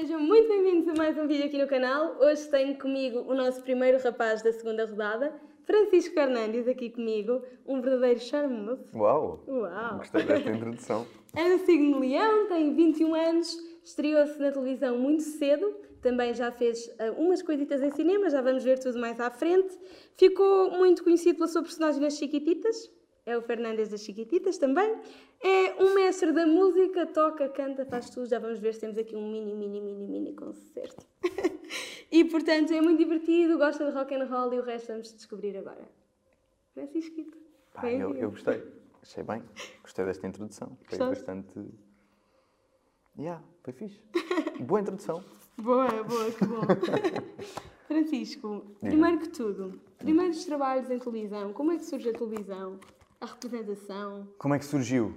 Sejam muito bem-vindos a mais um vídeo aqui no canal. Hoje tenho comigo o nosso primeiro rapaz da segunda rodada, Francisco Fernandes, aqui comigo, um verdadeiro charmoso. Uau! Uau! Gostei desta introdução. Do signo Leão, tem 21 anos, estreou-se na televisão muito cedo, também já fez uh, umas coisitas em cinema, já vamos ver tudo mais à frente. Ficou muito conhecido pela sua personagem nas Chiquititas, é o Fernandes das Chiquititas também. É um mestre da música, toca, canta, faz tudo. Já vamos ver se temos aqui um mini, mini, mini, mini concerto. e portanto é muito divertido, gosta de rock and roll e o resto vamos descobrir agora. Francisquito. Ah, eu, eu gostei, achei bem, gostei desta introdução. Foi Gostaste? bastante. Yeah, foi fixe. Boa introdução. Boa, boa, que bom. Francisco, primeiro que tudo, primeiros trabalhos em televisão, como é que surge a televisão? A representação? Como é que surgiu?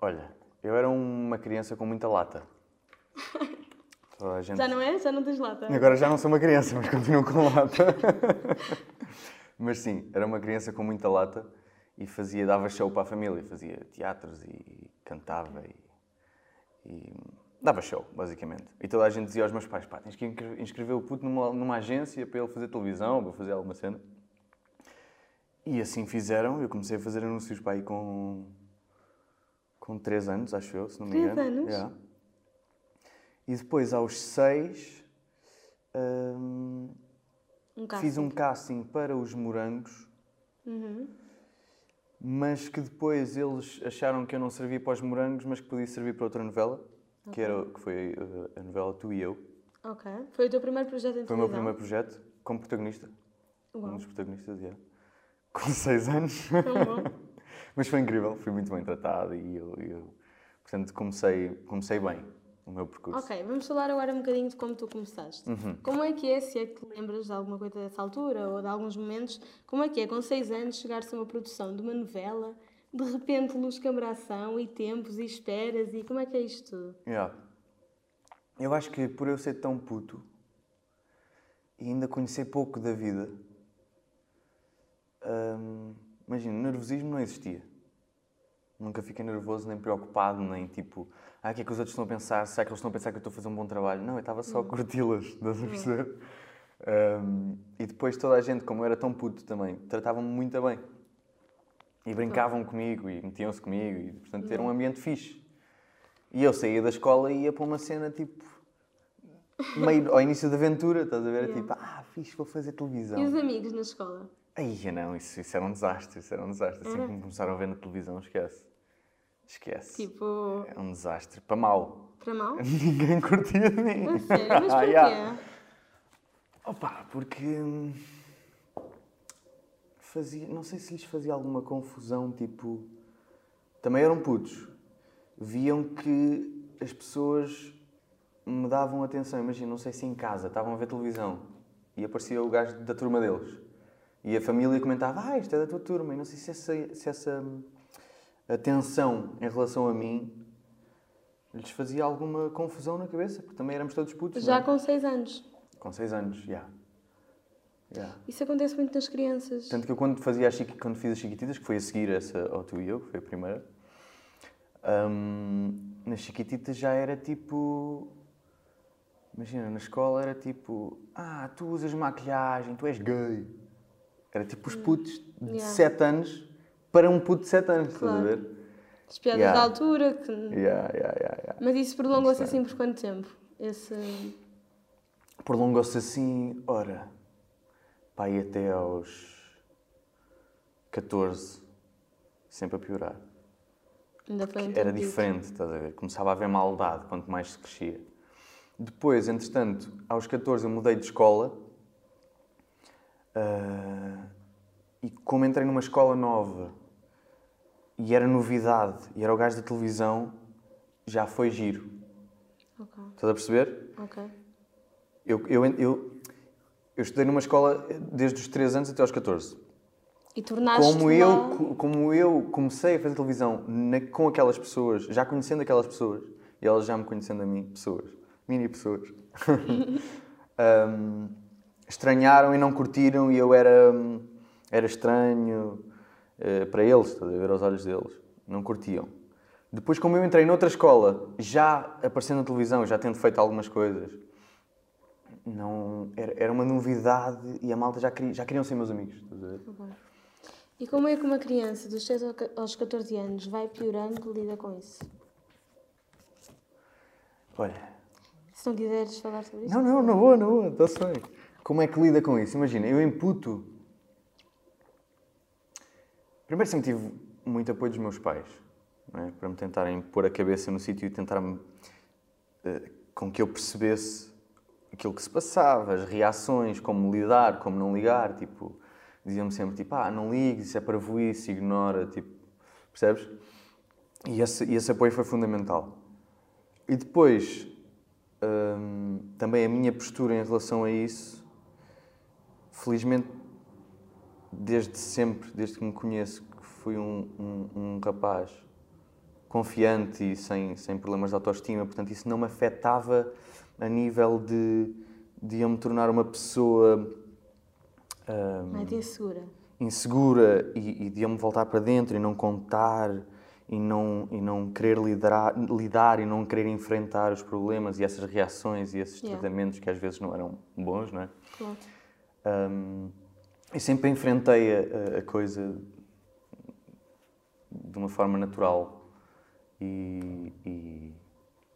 Olha, eu era uma criança com muita lata. Gente... Já não é? Já não tens lata? Agora já não sou uma criança, mas continuo com lata. mas sim, era uma criança com muita lata e fazia, dava show para a família, fazia teatros e cantava e, e dava show, basicamente. E toda a gente dizia aos meus pais, pá, tens que inscre- inscrever o puto numa, numa agência para ele fazer televisão, para fazer alguma cena. E assim fizeram, eu comecei a fazer anúncios para aí com, com 3 anos, acho eu, se não me engano. anos? Yeah. E depois, aos 6, hum, Um casting. fiz um casting para os morangos, Uhum. mas que depois eles acharam que eu não servia para os morangos, mas que podia servir para outra novela, que, era, que foi uh, a novela Tu e Eu. Ok. Foi o teu primeiro projeto em Foi o meu primeiro projeto, como protagonista. Um Uau. dos protagonistas, yeah. Com 6 anos. Mas foi incrível, fui muito bem tratado e eu, eu portanto, comecei, comecei bem o meu percurso. Ok, vamos falar agora um bocadinho de como tu começaste. Uhum. Como é que é, se é que te lembras de alguma coisa dessa altura ou de alguns momentos, como é que é, com seis anos, chegar-se a uma produção de uma novela, de repente luz, câmara, ação e tempos e esperas e como é que é isto tudo? Yeah. Eu acho que por eu ser tão puto e ainda conhecer pouco da vida, hum, imagina, nervosismo não existia. Nunca fiquei nervoso, nem preocupado, nem tipo, ah, o que é que os outros estão a pensar? Será que eles estão a pensar que eu estou a fazer um bom trabalho? Não, eu estava só a curti-las, estás a perceber? Hum, e depois toda a gente, como eu era tão puto também, tratavam-me muito bem. E brincavam comigo e metiam-se comigo e, portanto, era um ambiente fixe. E eu saía da escola e ia para uma cena tipo. meio ao início da aventura, estás a ver? Yeah. Tipo, ah, fixe, vou fazer televisão. E os amigos na escola? Aí, não, isso, isso era um desastre, isso era um desastre. Assim que me começaram a ver na televisão, esquece. Esquece. Tipo, É um desastre. Para mal. para mal? Ninguém curtia de mim. A sério, mas Ah, porquê? yeah. Opa, porque. hum, Fazia. Não sei se lhes fazia alguma confusão, tipo. Também eram putos. Viam que as pessoas me davam atenção. Imagina, não sei se em casa estavam a ver televisão e aparecia o gajo da turma deles. E a família comentava: Ah, isto é da tua turma. E não sei se essa, se essa hum, atenção em relação a mim lhes fazia alguma confusão na cabeça, porque também éramos todos putos. Já é? com seis anos. Com 6 anos, já. Já. Isso acontece muito nas crianças. Tanto que eu quando, fazia chiqui- quando fiz as Chiquititas, que foi a seguir essa ao Tu e Eu, que foi a primeira, hum, nas Chiquititas já era tipo... Imagina, na escola era tipo... Ah, tu usas maquilhagem, tu és gay. Era tipo os putos de Hum. Yeah. 7 anos para um puto de 7 anos, estás a Claro. ver? As piadas Yeah. da altura. Que... Yeah, yeah, yeah, yeah. Mas isso prolongou-se Interessante. assim por quanto tempo? Esse... Prolongou-se assim, ora, pá, e até aos 14, sempre a piorar. Ainda foi um Era diferente, estás a ver? Começava a haver maldade quanto mais se crescia. Depois, entretanto, aos 14 eu mudei de escola. Ah, e como entrei numa escola nova e era novidade e era o gajo da televisão, já foi giro. Ok, Estás a perceber? ok. Eu, eu, eu, eu estudei numa escola desde os 3 anos até aos 14. E tornaste Como lá... eu, como eu comecei a fazer televisão na- com aquelas pessoas, já conhecendo aquelas pessoas, e elas já me conhecendo a mim, pessoas, mini pessoas, hum, estranharam e não curtiram, e eu era, hum, era estranho eh, para eles, estás a ver aos olhos deles. Não curtiam. Depois, como eu entrei noutra escola, já aparecendo na televisão, já tendo feito algumas coisas, não, era, era uma novidade e a malta já, queria, já queriam ser meus amigos. estás a ver? E como é que uma criança dos 6 ao ca- aos 14 anos vai piorando lida com isso? Olha, Se não quiseres falar sobre isso. Não, não, na boa, na boa, está-se bem. Como é que lida com isso? Imagina, eu imputo. Primeiro sempre tive muito apoio dos meus pais, é? para me tentarem pôr a cabeça no sítio e tentar-me. eh, com que eu percebesse aquilo que se passava, as reações, como lidar, como não ligar. Tipo, diziam-me sempre: tipo, ah, não ligues, isso é para isso, ignora, tipo, percebes? E esse, e esse apoio foi fundamental. E depois, hum, também a minha postura em relação a isso, felizmente, desde sempre, desde que me conheço, que fui um, um, um rapaz confiante e sem, sem problemas de autoestima, portanto, isso não me afetava a nível de, de eu me tornar uma pessoa. hum, Mais insegura. insegura e, e de eu me voltar para dentro e não contar e não, e não querer lidar, lidar e não querer enfrentar os problemas e essas reações e esses Yeah. tratamentos que às vezes não eram bons, não é? Claro. Um, e sempre enfrentei a, a- coisa de uma forma natural e, e,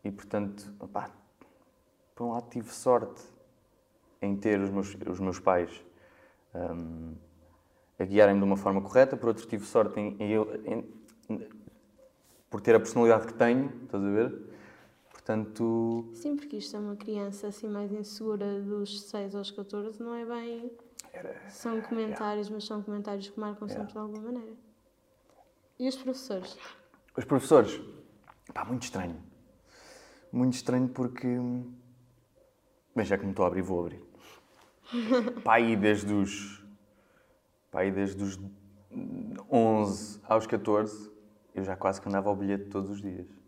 e, portanto, opá, por um lado tive sorte em ter os meus, os meus pais um, a guiarem-me de uma forma correta, por outro tive sorte em, em em- por ter a personalidade que tenho, estás a ver? Portanto, Sim, porque isto é uma criança assim mais insegura dos 6 aos 14, não é bem. São comentários, mas são comentários que marcam sempre de alguma maneira. E os professores? Os professores, pá, muito estranho. Muito estranho porque. Bem, já que me estou a abrir, vou abrir. Pá, aí desde os. Pá, aí desde os 11 aos 14, eu já quase que andava ao bilhete todos os dias.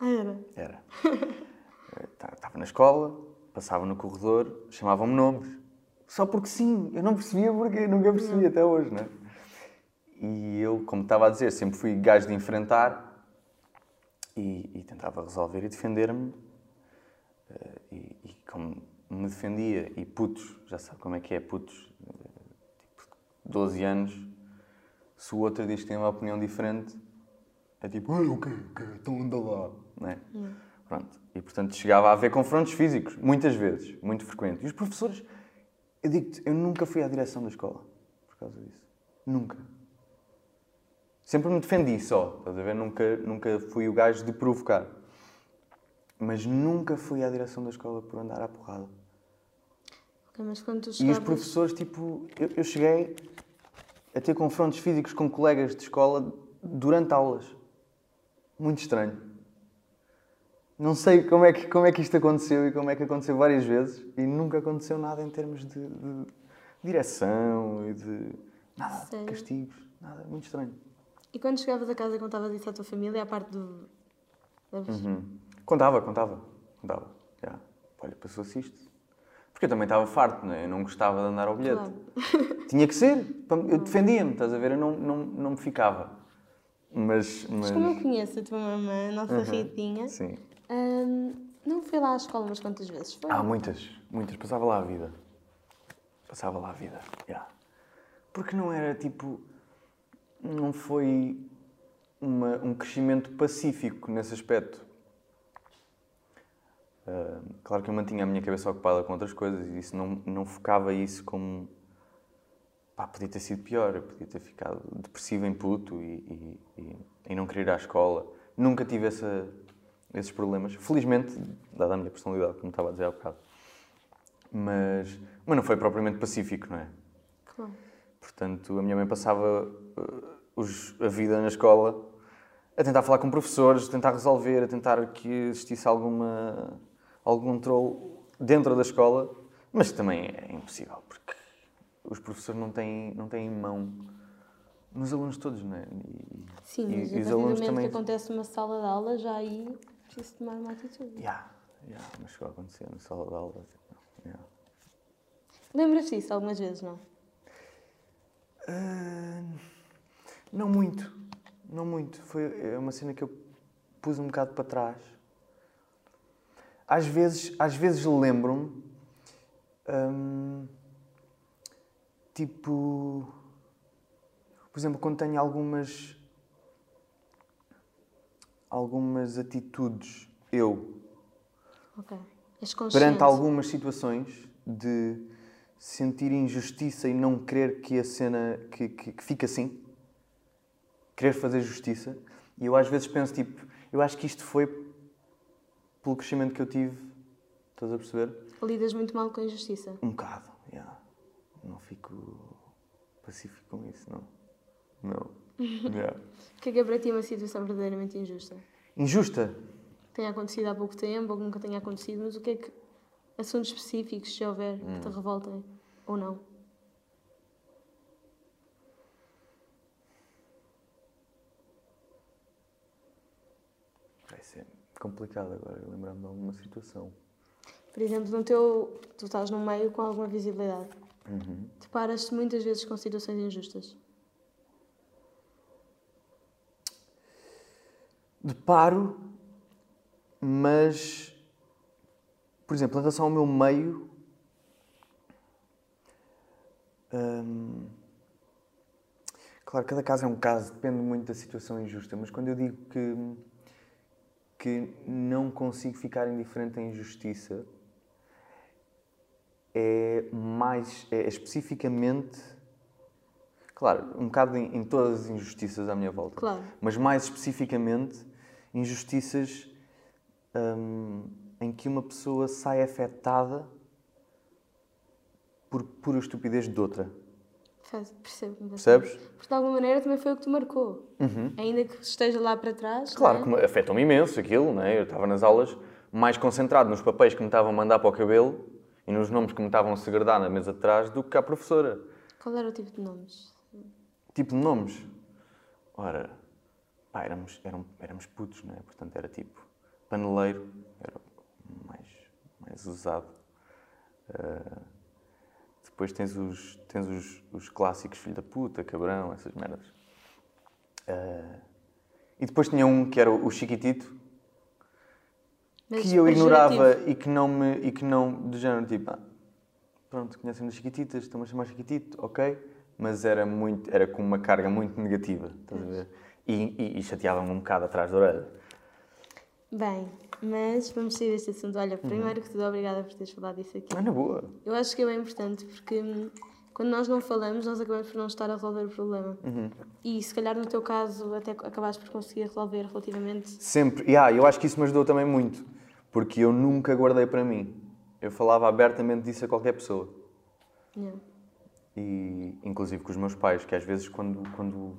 Ah, era? Era. Estava na escola, passava no corredor, chamavam-me nomes. Só porque sim, eu não percebia porque, nunca percebi até hoje, não é? E eu, como estava a dizer, sempre fui gajo de enfrentar e, e tentava resolver e defender-me. Eh, E, e como me defendia, e putos, já sabe como é que é, putos, eh, tipo, 12 anos, se o outro diz que tem uma opinião diferente, é tipo, "Ei, o quê? O quê? Então anda lá. Não é? Pronto. E portanto chegava a haver confrontos físicos, muitas vezes, muito frequente. E os professores, eu digo-te, eu nunca fui à direção da escola por causa disso. Nunca. Sempre me defendi só, estás a ver? Nunca, nunca fui o gajo de provocar. Mas nunca fui à direção da escola por andar à porrada. Mas quando tu E os chegavas... professores, tipo, eu, eu cheguei a ter confrontos físicos com colegas de escola durante aulas. Muito estranho. Não sei como é, que, como é que isto aconteceu e como é que aconteceu várias vezes e nunca aconteceu nada em termos de, de direção e de. nada, Sério? castigos, nada, muito estranho. E quando chegavas a casa e contavas isso à tua família, à parte do... Uhum. Contava, contava, contava. Já. Olha, passou-se isto. Porque eu também estava farto, não é? Eu não gostava de andar ao bilhete. Claro. Tinha que ser. Eu defendia-me, estás a ver? Eu não, não, não me ficava. Mas. Mas mas... como eu conheço a tua mamã, a nossa Uhum. Ritinha, Sim. Hum, não foi lá à escola umas quantas vezes? Foi? Há muitas, muitas. Passava lá a vida. Passava lá a vida. já. Porque não era tipo. Não foi uma, um crescimento pacífico nesse aspecto. Ah, claro que eu mantinha a minha cabeça ocupada com outras coisas e isso não, não focava isso como. Pá, podia ter sido pior. Eu podia ter ficado depressivo em puto e, e, e, e não querer ir à escola. Nunca tive essa, esses problemas. Felizmente, dada a minha personalidade, como estava a dizer há bocado. Mas, mas não foi propriamente pacífico, não é? Claro. Portanto, a minha mãe passava uh, os- a vida na escola a tentar falar com professores, a tentar resolver, a tentar que existisse alguma, algum controle dentro da escola, mas também é impossível, porque os professores não têm, não têm mão nos alunos todos, não é? E, Sim, e- mas e os alunos também. que acontece numa sala de aula, já aí preciso tomar uma atitude. Yeah, yeah, mas chegou a acontecer na sala de aula. yeah. Lembras-te disso algumas vezes, não? Ah, não muito, não muito. Foi é uma cena que eu pus um bocado para trás. Às vezes, às vezes lembro-me, hum, tipo, por exemplo, quando tenho algumas, algumas atitudes, eu, Ok. És consciente. perante algumas situações de sentir injustiça e não querer que a cena que, que, que fique assim, querer fazer justiça. E eu às vezes penso tipo, eu acho que isto foi pelo crescimento que eu tive, estás a perceber? Lidas muito mal com a injustiça. Um bocado, yeah. não fico pacífico com isso, não. Não. Yeah. O que é que é para ti uma situação verdadeiramente injusta? Injusta? Que tenha acontecido há pouco tempo ou que nunca tenha acontecido, mas o que é que. assuntos específicos, se houver, que Hum. te revoltem ou não? Vai ser complicado agora lembrar-me de alguma situação. Por exemplo, no teu. tu estás num meio com alguma visibilidade. Uhum. Deparas-te muitas vezes com situações injustas. Deparo, mas, por exemplo, em relação ao meu meio, hum, claro, cada caso é um caso, depende muito da situação injusta, mas quando eu digo que, que não consigo ficar indiferente à injustiça, é mais, é especificamente, claro, um bocado em, em todas as injustiças à minha volta Claro. mas mais especificamente injustiças hum, em que uma pessoa sai afetada por pura estupidez de outra. Faz, percebo. Percebes? Porque de alguma maneira também foi o que te marcou. Ainda que esteja lá para trás. Uhum. Claro é? me afetou-me imenso aquilo, não é? Eu estava nas aulas mais concentrado nos papéis que me estavam a mandar para o cabelo e nos nomes que me estavam a segredar na mesa de trás do que à professora. Qual era o tipo de nomes? Tipo de nomes. Ora, pá, éramos, eram, éramos putos, não é? Portanto, era tipo paneleiro, era mais, mais usado. Ah, depois tens os, tens os, os clássicos filho da puta, cabrão, essas merdas. Ah, e depois tinha um que era o Chiquitito, Mas que eu ignorava pejorativo. e que não me. e que não. do género tipo. ah, pronto, conhecem-me as Chiquititas, estão-me a chamar Chiquitito, ok. Mas era, muito, era com uma carga muito negativa, estás a ver? E, e, e chateava-me um bocado atrás da orelha. Bem, mas vamos sair deste assunto. Olha, Uhum. primeiro que tudo, obrigada por teres falado disso aqui. Mas na boa. Eu acho que é bem importante porque hum, quando nós não falamos, nós acabamos por não estar a resolver o problema. Uhum. E se calhar no teu caso até acabaste por conseguir resolver relativamente. Sempre. E ah, eu acho que isso me ajudou também muito. Porque eu nunca guardei para mim. Eu falava abertamente disso a qualquer pessoa. Yeah. e inclusive com os meus pais, que às vezes quando, quando,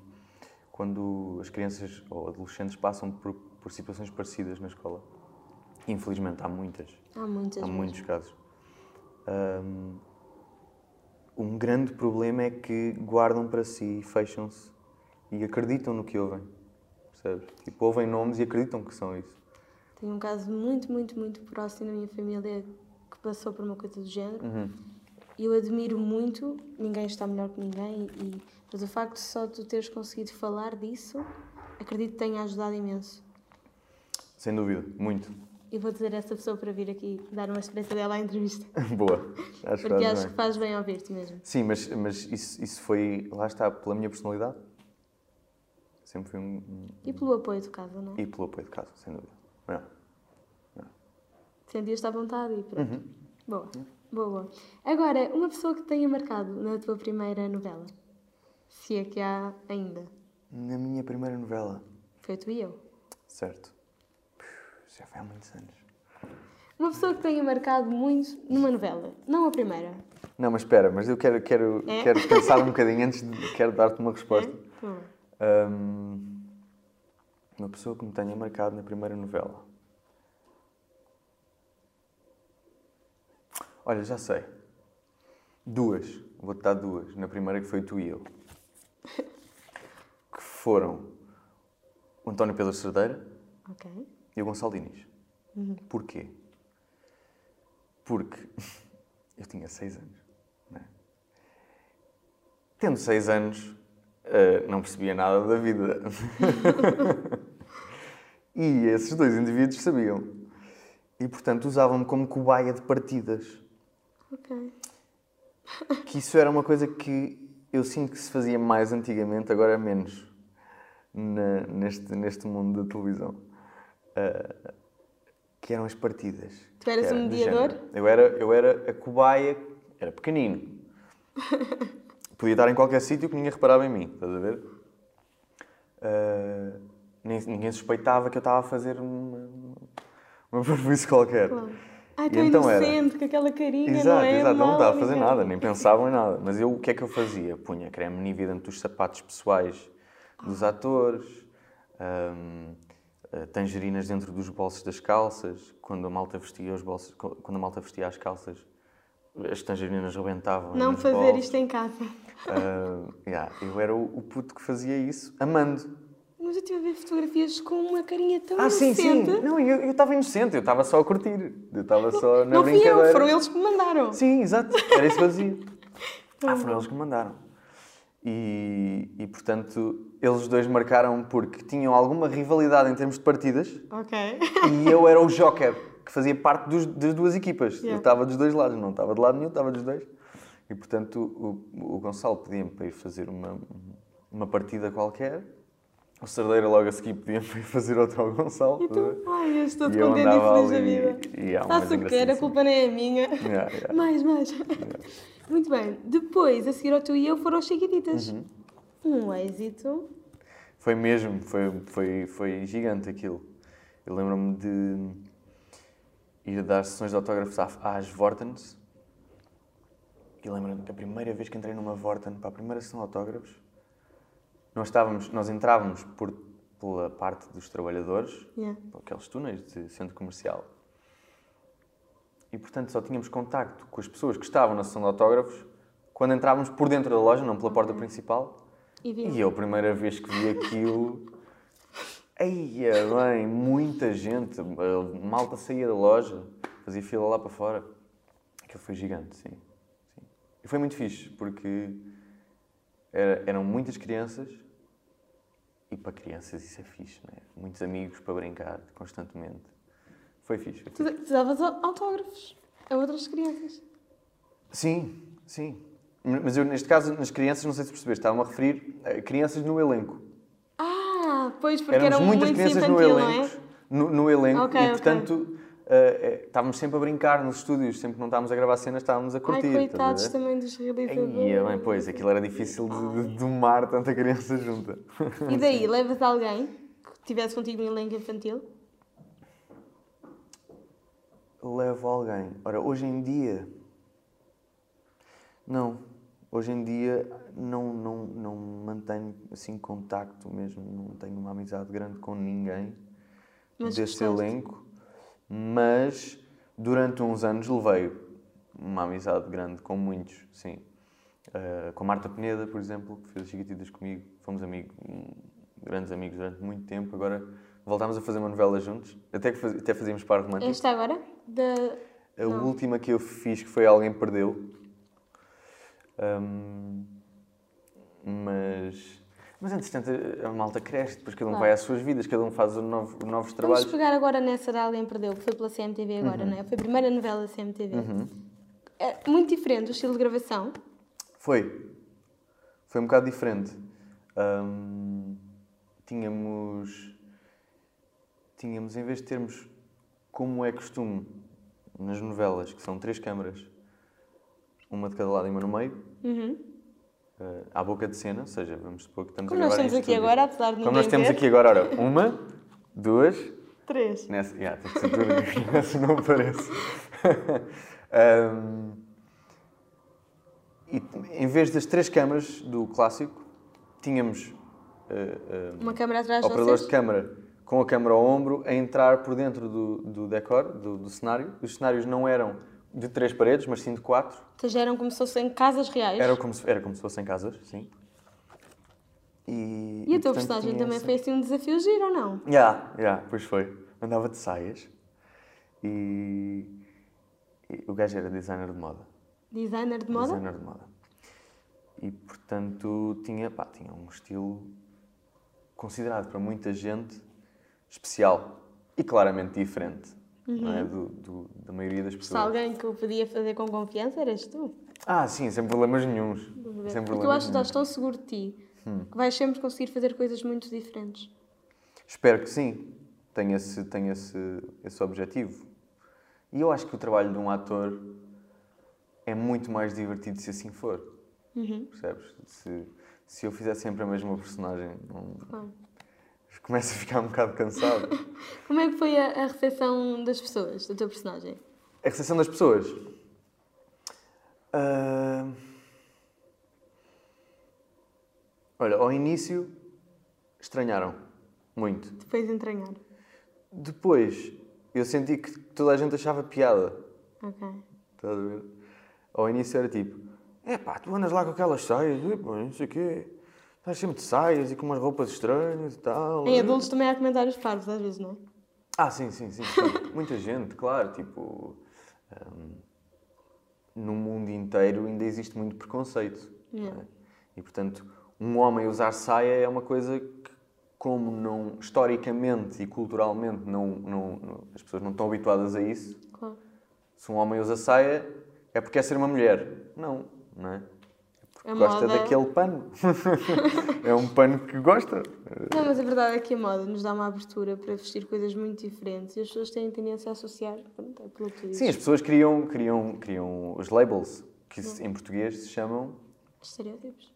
quando as crianças ou adolescentes passam por, por situações parecidas na escola, infelizmente há muitas, Há muitas. há mesmo. muitos casos, hum, um grande problema é que guardam para si, fecham-se e acreditam no que ouvem, percebes? Tipo, ouvem nomes e acreditam que são isso. Tenho um caso muito, muito, muito próximo da minha família que passou por uma coisa do género. Uhum. Eu admiro muito, ninguém está melhor que ninguém, e, mas o facto de só tu teres conseguido falar disso, acredito que tenha ajudado imenso. Sem dúvida, muito. E vou dizer a essa pessoa para vir aqui dar uma experiência dela à entrevista. Boa. Acho que Porque acho bem. que faz bem ouvir-te mesmo. Sim, mas, mas isso, isso foi, lá está, pela minha personalidade. Sempre foi um. E pelo apoio de casa, não é? E pelo apoio de casa, sem dúvida. Não. Sentias-te à vontade e pronto. Uhum. Boa, boa, boa. Agora, uma pessoa que tenha marcado na tua primeira novela, se é que há ainda, Na minha primeira novela. foi tu e eu. Certo. Já foi há muitos anos. Uma pessoa que tenha marcado muito numa novela, não a primeira. Não, mas espera, mas eu quero, quero, É? quero pensar um bocadinho antes de. Quero dar-te uma resposta. É? Hum, uma pessoa que me tenha marcado na primeira novela. Olha, já sei. Duas. Vou-te dar duas. Na primeira que foi tu e eu. Que foram o António Pedro Cerdeira Ok. e o Gonçalo Diniz. Porquê? Porque eu tinha seis anos. não é? Tendo seis anos, eh, não percebia nada da vida. E esses dois indivíduos sabiam. E, portanto, usavam-me como cobaia de partidas. Ok. Que isso era uma coisa que eu sinto que se fazia mais antigamente, agora menos, na- neste, neste mundo da televisão. Ah, que eram as partidas. Tu eras era um do mediador? Eu era, eu era a cobaia, era pequenino. Podia estar em qualquer sítio que ninguém reparava em mim, estás a ver? Nem- ninguém suspeitava que eu estava a fazer uma, uma prejuízo qualquer. Claro. Ai, é então era- inocente, com aquela carinha, Exato, não é? exato, não estava a fazer nada, nem pensavam em nada. Mas eu, o que é que eu fazia? Punha creme Nivea dentro dos sapatos pessoais dos atores, hum, eh, tangerinas dentro dos bolsos das calças, quando a malta vestia os bolsos, quando a malta vestia as calças, as tangerinas rebentavam. Não fazer bolsos. isto em casa. Ah, yeah, eu era o, o puto que fazia isso, amando. Mas eu estive a ver fotografias com uma carinha tão Ah, sim, sim. inocente. Não, eu eu estava inocente, eu estava só a curtir. Eu estava só na Não brincadeira. eu, foram eles que me mandaram. Sim, exato. Era isso que eu dizia. Ah, foram eles que me mandaram. E, e, portanto, eles dois marcaram porque tinham alguma rivalidade em termos de partidas Ok. e eu era o joker, que fazia parte dos- das duas equipas. Eu Yeah. estava dos dois lados, não estava de lado nenhum, estava dos dois. E, portanto, o, o Gonçalo pedia-me para ir fazer uma, uma partida qualquer. O Cerdeira logo a seguir ir fazer outra ao Gonçalo. E tu? Ai, eu estou contente e feliz da vida. e Faço o que quero, a culpa nem é minha. Yeah, yeah. Mais, mais. Muito bem. Depois, a seguir ao tu e eu, foram os Chiquititas. Uhum. Um êxito. Foi mesmo, foi, foi, foi gigante aquilo. Eu lembro-me de ir dar sessões de autógrafos às Vortens. E lembro-me da primeira vez que entrei numa Vorten para a primeira sessão de autógrafos. Nós, estávamos, nós entrávamos por, pela parte dos trabalhadores, Yeah. aqueles túneis de centro comercial. E, portanto, só tínhamos contacto com as pessoas que estavam na sessão de autógrafos quando entrávamos por dentro da loja, não pela porta principal. E. E eu, a primeira vez que vi aquilo, eia bem, muita gente, a malta saía da loja, fazia fila lá para fora. Aquilo foi gigante, sim. sim. E foi muito fixe, porque era- eram muitas crianças, e para crianças isso é fixe, não é? Muitos amigos para brincar constantemente. Foi fixe. foi Tu, fixe. tu davas au- autógrafos a outras crianças. Sim, sim. Mas eu, neste caso, nas crianças, não sei se percebeste, estava-me a referir a crianças no elenco. Ah, pois, porque Éramos eram muitas crianças no infantil, não elenco, é? no, no elenco Ok, e, portanto, eh, eh, estávamos sempre a brincar nos estúdios, sempre que não estávamos a gravar cenas, estávamos a Ai, curtir. coitados estás a ver? também dos realizadores. Ai, é bem, pois, aquilo era difícil de, de domar tanta criança junta. E daí, levas alguém que estivesse contigo no elenco infantil? Levo alguém. Ora, hoje em dia. Não. Hoje em dia não, não, não mantenho assim contacto mesmo, não tenho uma amizade grande com ninguém Mas desse gostaste? elenco, mas durante uns anos levei uma amizade grande com muitos, sim. Uh, com a Marta Peneda, por exemplo, que fez as Chiquititas comigo, fomos amigos, hum, grandes amigos durante muito tempo. Agora voltámos a fazer uma novela juntos, até que faz, até fazíamos par romântico. Esta agora? Da... A Não. última que eu fiz, que foi Alguém Perdeu. Hum, mas, mas, entretanto, a malta cresce, depois cada um Claro. vai às suas vidas, cada um faz novo- novos Vamos trabalhos. pegar agora nessa de Alguém Perdeu, que foi pela CMTV agora, não é? Foi a primeira novela da CMTV. Uhum. É muito diferente o estilo de gravação. Foi. Foi um bocado diferente. Hum, tínhamos. Tínhamos, em vez de termos como é costume nas novelas, que são três câmaras, uma de cada lado e uma no meio, Uhum. Eh, à boca de cena, ou seja, vamos supor que estamos Como a nós estamos aqui estúdio. agora, apesar de Como nós temos ver. aqui agora, ora, uma, duas, Três. nessa, yeah, tem que ser tudo, nessa não aparece. Ahm, e em vez das três câmaras do clássico, tínhamos eh, eh, Uma câmera atrás de operadores vocês. de câmara com a câmara ao ombro a entrar por dentro do, do decor, do, do cenário. Os cenários não eram de três paredes, mas sim de quatro. Ou seja, eram como se fossem casas reais. Era como se, era como se fossem casas, sim. E, E a tua personagem também essa- foi assim um desafio giro, ou não? Já, já, pois foi. Andava de saias e, e o gajo era designer de moda. Designer de moda? Designer de moda. E portanto tinha, pá, tinha um estilo considerado para muita gente especial e claramente diferente não é? do, do- da maioria das Se pessoas. alguém que o podia fazer com confiança, eras tu. Ah, sim, sem problemas nenhuns. Sem Porque eu problemas acho que estás tão seguro de ti que vais sempre conseguir fazer coisas muito diferentes. Espero que sim. Tenha esse, tenha esse, esse objetivo. E eu acho que o trabalho de um ator é muito mais divertido se assim for. Percebes? Se, se eu fizer sempre a mesma personagem, não... Claro. começo a ficar um bocado cansado. Como é que foi a, a recepção das pessoas, do teu personagem? A recepção das pessoas. Ah, Olha, ao início estranharam muito. Depois de entranhar. Depois eu senti que toda a gente achava piada. Ok. Estás a ver? Ao início era tipo: é pá, tu andas lá com aquelas saias, e, pá, não sei o quê. Estás sempre de saias e com umas roupas estranhas e tal. Em adultos também há comentários parvos, às vezes, não é? Ah, sim, sim, sim. Muita gente, claro. Tipo, hum, no mundo inteiro ainda existe muito preconceito. não é? Yeah. E, portanto, um homem usar saia é uma coisa que, como não, historicamente e culturalmente, não, não, não- as pessoas não estão habituadas a isso. Claro. Se um homem usa saia, é porque quer ser uma mulher. Não, não é? A Gosta moda- daquele pano. é um pano que gosta. Não, mas a verdade é que a moda nos dá uma abertura para vestir coisas muito diferentes e as pessoas têm tendência a associar. Pronto, é pelo que. Sim, as pessoas criam, criam, criam os labels, que em português se chamam Estereótipos.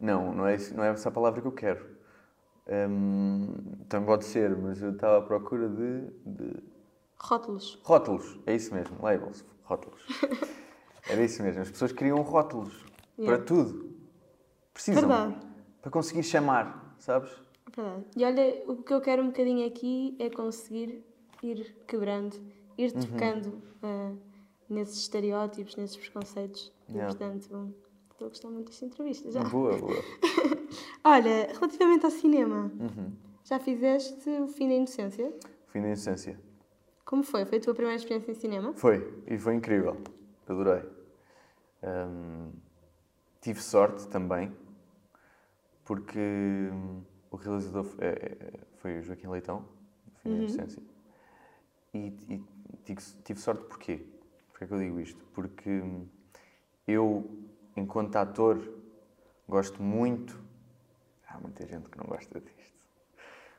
Não, não é, não é essa a palavra que eu quero. Hum, também pode ser, mas eu estava à procura de, de Rótulos. rótulos. É isso mesmo, labels, rótulos. Era isso mesmo. As pessoas criam rótulos Yeah. para tudo. Precisam. Verdade. Para conseguir chamar, sabes? Verdade. E olha, o que eu quero um bocadinho aqui é conseguir ir quebrando, ir Uhum. tocando ah, nesses estereótipos, nesses preconceitos. E, Yeah. portanto, estou a gostar muito desta entrevista já. Boa, boa. Olha, relativamente ao cinema, Uhum. já fizeste o fim da inocência? Fim da inocência. Como foi? Foi a tua primeira experiência em cinema? Foi, e foi incrível. Adorei. Hum, tive sorte também, porque hum, o realizador é- é- foi o Joaquim Leitão, do Fim da Inocência. E, e tive, tive sorte porquê? Porquê é que eu digo isto? Porque hum, eu, enquanto ator, gosto muito. Há muita gente que não gosta disto.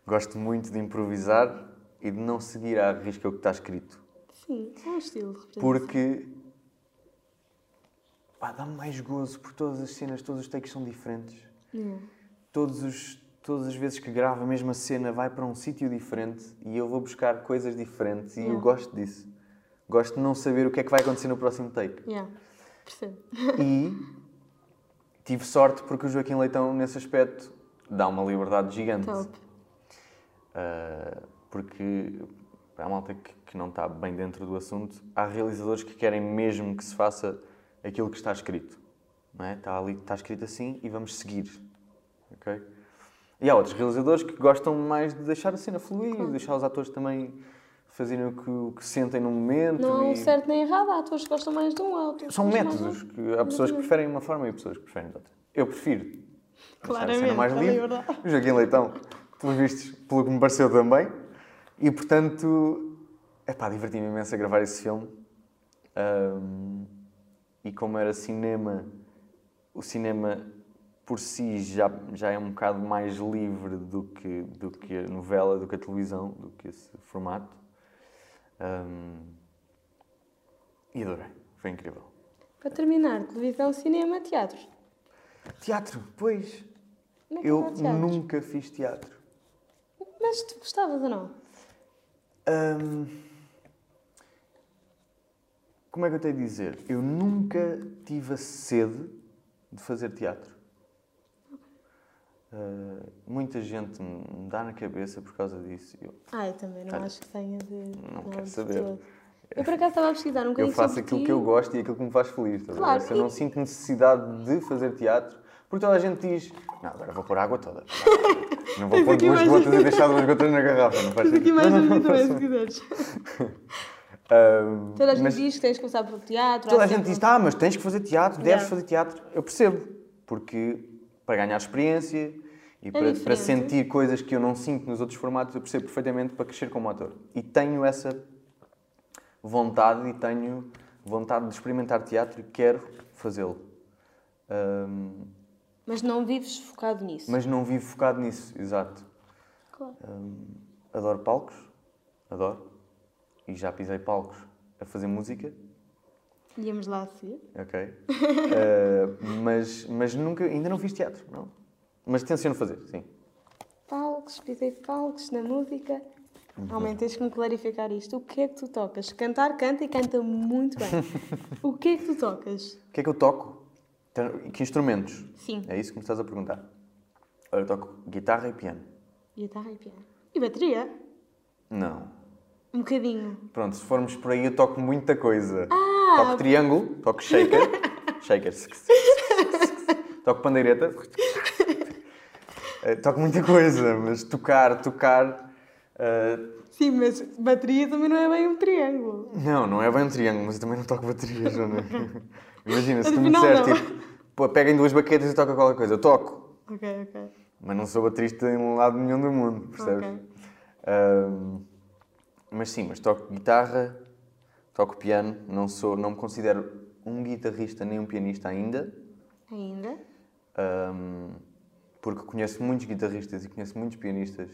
Gosto muito de improvisar e de não seguir à risca o que está escrito. Sim, é um estilo de representação. Porque pá, dá-me mais gozo por todas as cenas, todos os takes são diferentes. Yeah. Todos os, todas as vezes que gravo a mesma cena vai para um sítio diferente e eu vou buscar coisas diferentes e eu gosto disso. Gosto de não saber o que é que vai acontecer no próximo take. Yeah. Percebo. E tive sorte porque o Joaquim Leitão, nesse aspecto, dá uma liberdade gigante. Top. Uh, porque para a malta que, que não está bem dentro do assunto, há realizadores que querem mesmo que se faça aquilo que está escrito. Não é? Está ali, está escrito assim e vamos seguir. ok? E há outros realizadores que gostam mais de deixar a cena fluir, deixar os atores também fazerem o que, o que sentem no momento. Não há um e- certo nem errado, há atores que gostam mais de um, há outros que São métodos. outro. Que há pessoas que preferem uma forma e pessoas que preferem outra. Eu prefiro deixar a Claramente, cena mais a livre. O Joaquim Leitão, pelos vistos, pelo que me pareceu também. E portanto, é pá, diverti-me imenso a gravar esse filme. Ahm, e como era cinema, o cinema por si já, já é um bocado mais livre do que, do que a novela, do que a televisão, do que esse formato. Ahm, e adorei, foi incrível. Para terminar, televisão, cinema, teatro. Teatro, pois. É Eu teatro? nunca fiz teatro. Mas tu gostavas ou não? Hum, como é que eu tenho de dizer? Eu nunca tive a sede de fazer teatro. Uh, muita gente me dá na cabeça por causa disso. Eu, Ah, eu também não Olha, acho que tenha de. não quero de saber. todo. Eu por acaso estava a pesquisar um eu bocadinho faço sobre aquilo ti. que eu gosto e aquilo que me faz feliz. a ver? Claro, Se eu não sinto necessidade de fazer teatro, porque toda a gente diz: Não, agora vou pôr água toda. Não vou pôr duas gotas e deixar duas gotas na garrafa. Não faz Tens aqui mais Não, não, não Toda a gente mas- diz que tens de começar pelo teatro. Toda a gente diz, um- tá, mas tens que fazer teatro, deves Yeah. fazer teatro. Eu percebo, porque para ganhar experiência E para, para É diferente. sentir coisas que eu não sinto nos outros formatos, eu percebo perfeitamente para crescer como ator. E tenho essa vontade e tenho vontade de experimentar teatro e quero fazê-lo. Ahm, Mas não vives focado nisso. mas não vivo focado nisso, exato. Claro. Adoro palcos, adoro. E já pisei palcos a fazer música, Íamos lá a seguir. ok? Eh, mas, mas nunca, ainda não fiz teatro, não. Mas tenciono fazer, sim. Palcos, pisei palcos na música. Uhum. Realmente tens que me clarificar isto. O que é que tu tocas? Cantar, canta e canta muito bem. o que é que tu tocas? O que é que eu toco? Tem- Que instrumentos? Sim. É isso que me estás a perguntar. Olha, eu toco guitarra e piano. Guitarra e piano. E bateria? Não. Um bocadinho. Pronto, se formos por aí, eu toco muita coisa. Ah! Toco triângulo, toco shaker. shaker. toco pandeireta. Eh, toco muita coisa, mas tocar, tocar. eh, Sim, mas bateria também não é bem um triângulo. não, não é bem um triângulo, mas eu também não toco bateria, Joana. Imagina, se tu me disseres, tipo, pô, peguem duas baquetas e toca qualquer coisa. Eu toco, Ok, ok. mas não sou baterista em lado nenhum do mundo, percebes? Ok. Ahm, mas sim, mas toco guitarra, toco piano, não, sou, não me considero um guitarrista nem um pianista ainda, Ainda? ahm, porque conheço muitos guitarristas e conheço muitos pianistas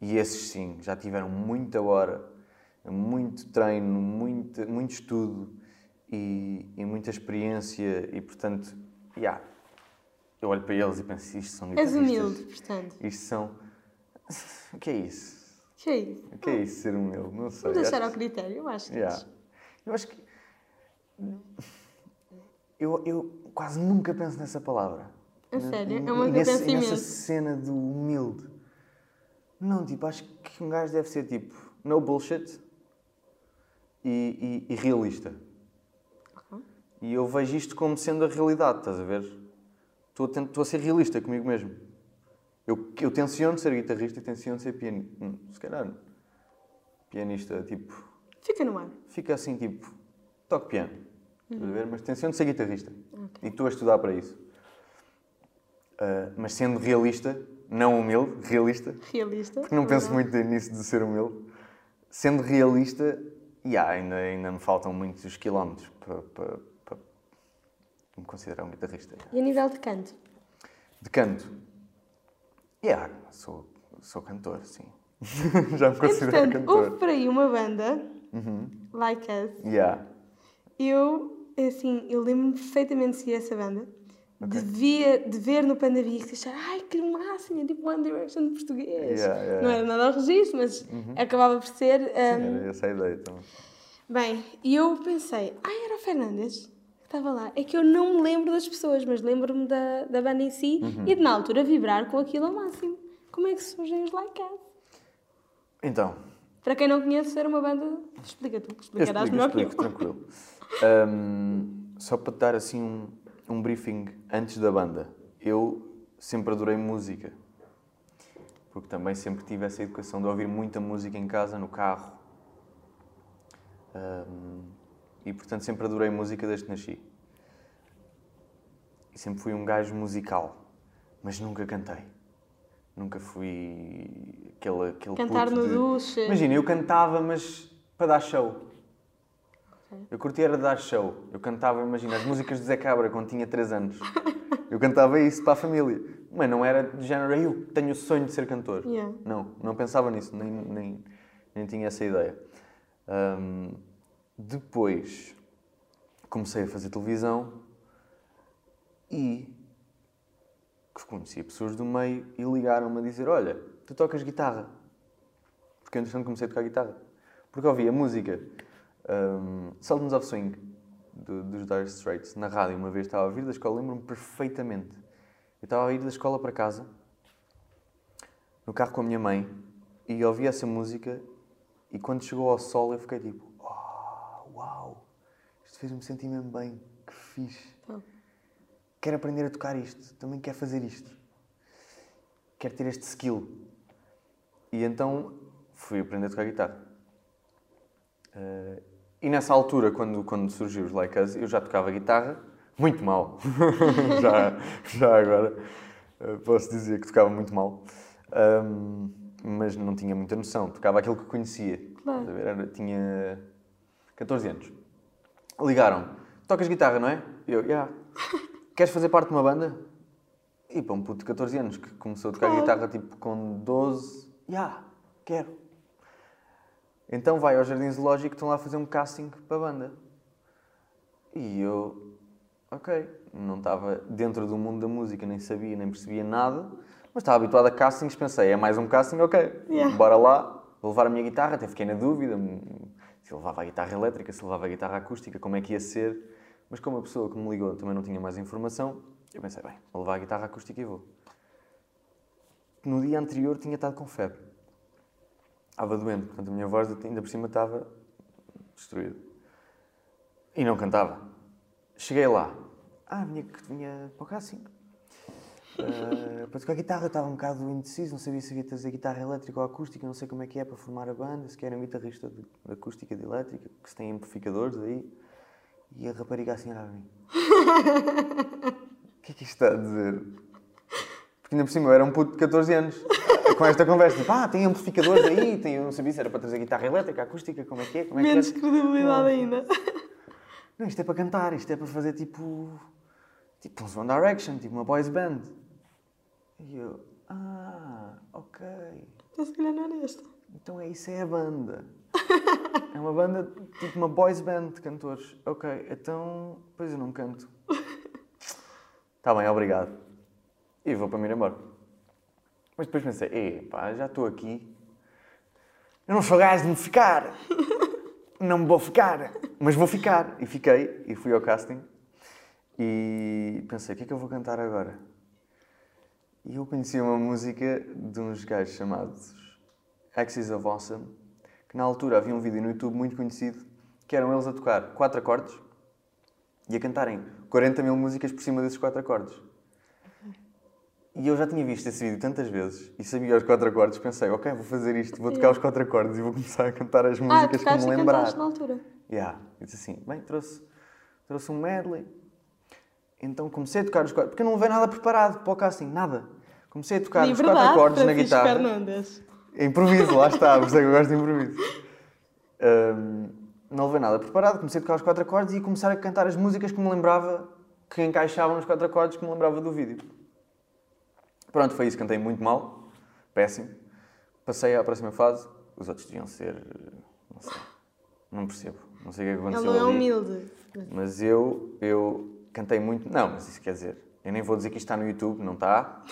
e esses sim, já tiveram muita hora, muito treino, muito, muito estudo e, e muita experiência e portanto, yeah, eu olho para eles e penso, isto são És guitarristas. humilde, portanto. Isto são... O que é isso? Que é isso? O que é isso, ser humilde? Não sei. Vamos deixar acho ao critério, eu acho que Yeah. Eu acho que. Eu, eu quase nunca penso nessa palavra. A sério? e- É uma e que eu nesse- penso nessa cena do humilde. Não, tipo, acho que um gajo deve ser tipo no bullshit e, e- e realista. E eu vejo isto como sendo a realidade, estás a ver? Estou a, estou a ser realista comigo mesmo. Eu, eu tenciono ser guitarrista e tenciono ser pianista. Se calhar, pianista, tipo, Fica no ar. fica assim tipo, toco piano, a ver? Mas tenciono ser guitarrista. Ok. E estou a estudar para isso. Ah, mas sendo realista, não humilde, realista, Realista. porque não penso verdade. muito nisso de ser humilde. Sendo realista, yeah, ainda, ainda me faltam muitos quilómetros para, para, para me considerar um guitarrista. E a nível de canto? De canto, yeah, sou, sou cantor, sim. Já me considero Entretanto, cantor. houve por aí uma banda, Uhum. Like Us. Yeah. Eu, assim, eu lembro-me perfeitamente de seguir essa banda. De, via, de ver no Pandavic e achar, ai que máximo, é tipo One Direction de português. Yeah, yeah, Não era nada ao registro, mas acabava por ser. Sim, um, era essa a ideia então. Bem, e eu pensei, ai era o Fernandes estava lá. É que eu não me lembro das pessoas, mas lembro-me da, da banda em si Uhum. e de na altura vibrar com aquilo ao máximo. Como é que surgem os Like Us? Então, Para quem não conhece, era uma banda. Explica tu, explicarás melhor que eu. explico, tranquilo. Ahm, só para te dar assim um, um briefing antes da banda. Eu sempre adorei música. Porque também sempre tive essa educação de ouvir muita música em casa, no carro. Ahm, e portanto sempre adorei música desde que nasci. E sempre fui um gajo musical. Mas nunca cantei. Nunca fui aquele, aquele Cantar puto no de- duche. Imagina, eu cantava, mas para dar show. Eu curtia era dar show. Eu cantava, imagina, as músicas de Zé Cabra quando tinha 3 anos. Eu cantava isso para a família. Mas não era de género, eu tenho o sonho de ser cantor. Yeah. Não, não pensava nisso, nem, nem, nem tinha essa ideia. Ahm, depois comecei a fazer televisão e conhecia pessoas do meio e ligaram-me a dizer: Olha, tu tocas guitarra. Porque eu, entretanto, comecei a tocar guitarra. Porque ouvia música um, Sultans of Swing do- dos Dire Straits na rádio. Uma vez estava a vir da escola, lembro-me perfeitamente. Eu estava a ir da escola para casa, no carro com a minha mãe, e ouvi essa música. E quando chegou ao sol, eu fiquei tipo: isto fez-me sentir mesmo bem. Que fixe Top. quero aprender a tocar isto, também quero fazer isto. Quero ter este skill. E então fui aprender a tocar guitarra. Eh, e nessa altura, quando, quando surgiu os Like Us, eu já tocava guitarra, muito mal, já, já agora. Uh, posso dizer que tocava muito mal. Um, mas não tinha muita noção. Tocava aquilo que conhecia. Claro. Era, tinha 14 anos. Ligaram. Tocas guitarra, não é? Eu, já. Yeah. Queres fazer parte de uma banda? E para um puto de 14 anos que começou a tocar claro. guitarra tipo com 12, já, yeah, quero. Então vai ao Jardim Zoológico que estão lá a fazer um casting para a banda. E eu, ok, não estava dentro do mundo da música, nem sabia, nem percebia nada, mas estava habituado a castings, pensei, é mais um casting, ok, yeah. bora lá, vou levar a minha guitarra, até fiquei na dúvida se levava a guitarra elétrica, se levava a guitarra acústica, como é que ia ser, mas como a pessoa que me ligou também não tinha mais informação, eu pensei, bem, vou levar a guitarra acústica e vou. No dia anterior tinha estado com febre. Estava doente, portanto a minha voz ainda por cima estava destruída. E não cantava. Cheguei lá. Ah, vinha, vinha para cá assim. Uh, para tocar guitarra estava um bocado indeciso, não sabia se ia trazer guitarra elétrica ou acústica, não sei como é que é para formar a banda, se quer um guitarrista de, acústica de elétrica, que se tem amplificadores aí. E a rapariga assim olhava para mim. O que é que isto está a dizer? Porque ainda por cima eu era um puto de 14 anos. Com esta conversa, tipo, ah, tem amplificadores aí, tem, eu não sabia se era para trazer guitarra elétrica, acústica, como é que é? Como é Menos que é? credibilidade ainda. Não, isto é para cantar, isto é para fazer tipo. Tipo um One Direction, tipo uma boys band. E eu, ah, ok. Então se calhar não era esta. Então é isso, é a banda. é uma banda, tipo uma boys band de cantores. Ok, então, pois eu não canto. Está bem, obrigado. E vou para me ir embora. Mas depois pensei, ei, pá, já estou aqui. Eu não sou gajo de me ficar. não me vou ficar. Mas vou ficar. E fiquei, e fui ao casting. E pensei, o que é que eu vou cantar agora? E eu conheci uma música de uns gajos chamados Axis of Awesome, que na altura havia um vídeo no YouTube muito conhecido, que eram eles a tocar quatro acordes e a cantarem 40 mil músicas por cima desses quatro acordes. E eu já tinha visto esse vídeo tantas vezes e sabia os quatro acordes, pensei, ok, vou fazer isto, vou tocar os quatro acordes e vou começar a cantar as músicas ah, que me lembrar. na altura? Yeah. E disse assim, bem, trouxe, trouxe um medley. Então comecei a tocar os quatro, porque eu não levei nada preparado para o casting, nada. Comecei a tocar os quatro acordes Francisco na guitarra. Fernandes. Improviso, lá está, por isso é que eu gosto de improviso. Um, não levei nada preparado, comecei a tocar os quatro acordes e começar a cantar as músicas que me lembrava, que encaixavam nos quatro acordes que me lembrava do vídeo. Pronto, foi isso, cantei muito mal, péssimo. Passei à próxima fase, os outros deviam ser. Não sei, não percebo, não sei o que é aconteceu. Ele não é humilde. Mas eu, eu cantei muito. Não, mas isso quer dizer, eu nem vou dizer que isto está no YouTube, não está.